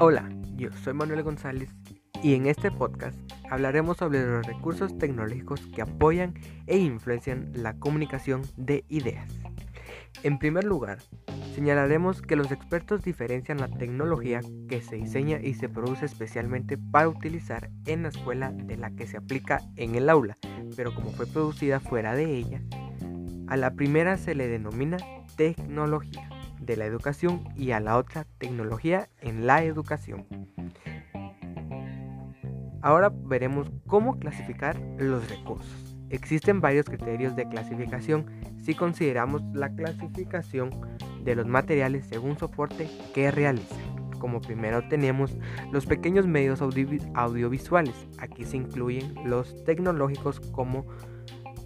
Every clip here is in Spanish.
Hola, yo soy Manuel González y en este podcast hablaremos sobre los recursos tecnológicos que apoyan e influencian la comunicación de ideas. En primer lugar, señalaremos que los expertos diferencian la tecnología que se diseña y se produce especialmente para utilizar en la escuela de la que se aplica en el aula, pero como fue producida fuera de ella, a la primera se le denomina tecnología de la educación y a la otra tecnología en la educación. Ahora veremos cómo clasificar los recursos. Existen varios criterios de clasificación si consideramos la clasificación de los materiales según soporte que realizan. Como primero tenemos los pequeños medios audiovisuales. Aquí se incluyen los tecnológicos como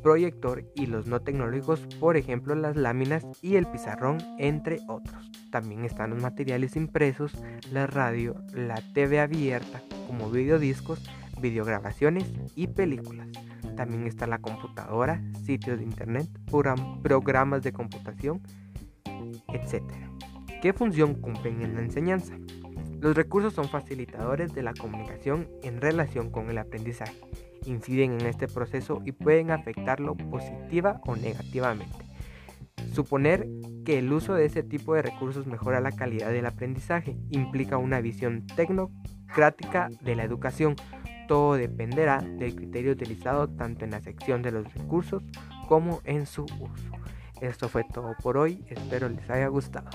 proyector y los no tecnológicos, por ejemplo las láminas y el pizarrón, entre otros. También están los materiales impresos, la radio, la TV abierta, como videodiscos, videograbaciones y películas. También está la computadora, sitios de internet, programas de computación, etc. ¿Qué función cumplen en la enseñanza? Los recursos son facilitadores de la comunicación en relación con el aprendizaje inciden en este proceso y pueden afectarlo positiva o negativamente. Suponer que el uso de ese tipo de recursos mejora la calidad del aprendizaje implica una visión tecnocrática de la educación. Todo dependerá del criterio utilizado tanto en la sección de los recursos como en su uso. Esto fue todo por hoy, espero les haya gustado.